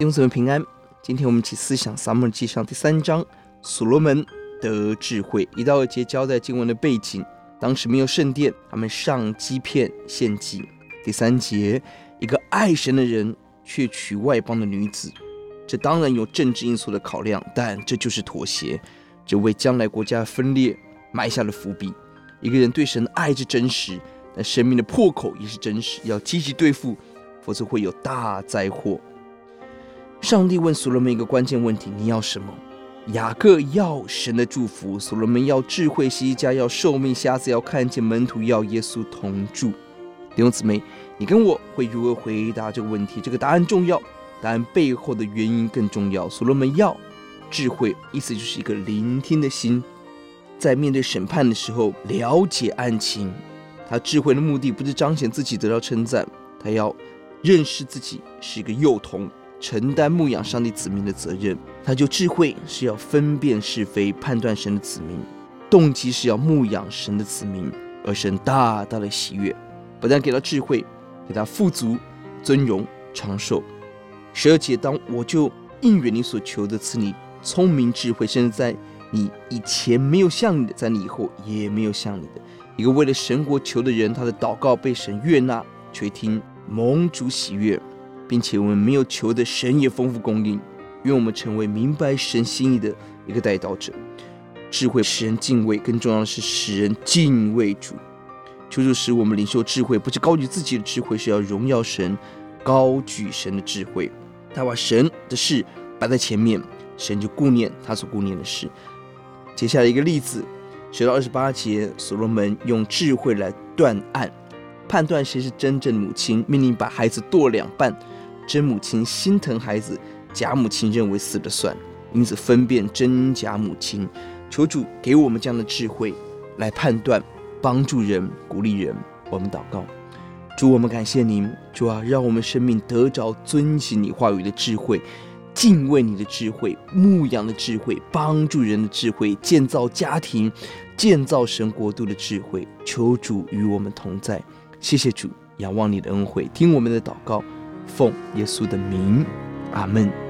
弟兄姊妹平安，今天我们一起思想撒母耳记上第三章，所罗门得智慧。一到二节交代经文的背景，当时没有圣殿，他们上基片献祭。第三节，一个爱神的人却娶外邦的女子，这当然有政治因素的考量，但这就是妥协，这为将来国家分裂埋下了伏笔。一个人对神的爱是真实，但生命的破口也是真实，要积极对付，否则会有大灾祸。上帝问所罗门一个关键问题：你要什么？雅各要神的祝福，所罗门要智慧，西家要寿命，瞎子要看见，门徒要耶稣同住。弟兄姊妹，你跟我会如何回答这个问题？这个答案重要，答案背后的原因更重要。所罗门要智慧，意思就是一个聆听的心，在面对审判的时候了解案情。他智慧的目的不是彰显自己得到称赞，他要认识自己是一个幼童。承担牧养上帝子民的责任，他就智慧是要分辨是非，判断神的子民，动机是要牧养神的子民，而神大大的喜悦，不但给他智慧，给他富足、尊荣、长寿。十二节，当我就应允你所求的，赐你聪明智慧，甚至在你以前没有像你的，在你以后也没有像你的。一个为了神国求的人，他的祷告被神悦纳，垂听，蒙主喜悦。并且我们没有求的，神也丰富供应。愿我们成为明白神心意的一个代祷者。智慧使人敬畏，更重要的是使人敬畏主。求主使我们领受智慧，不是高举自己的智慧，是要荣耀神，高举神的智慧。他把神的事摆在前面，神就顾念他所顾念的事。接下来一个例子，学到二十八节，所罗门用智慧来断案，判断谁是真正的母亲，命令把孩子剁两半。真母亲心疼孩子，假母亲认为死了算，因此分辨真假母亲。求主给我们这样的智慧来判断，帮助人，鼓励人。我们祷告，主，我们感谢您，主啊，让我们生命得着遵行你话语的智慧，敬畏你的智慧，牧养的智慧，帮助人的智慧，建造家庭，建造神国度的智慧。求主与我们同在，谢谢主，仰望你的恩惠，听我们的祷告。奉耶稣的名，阿门。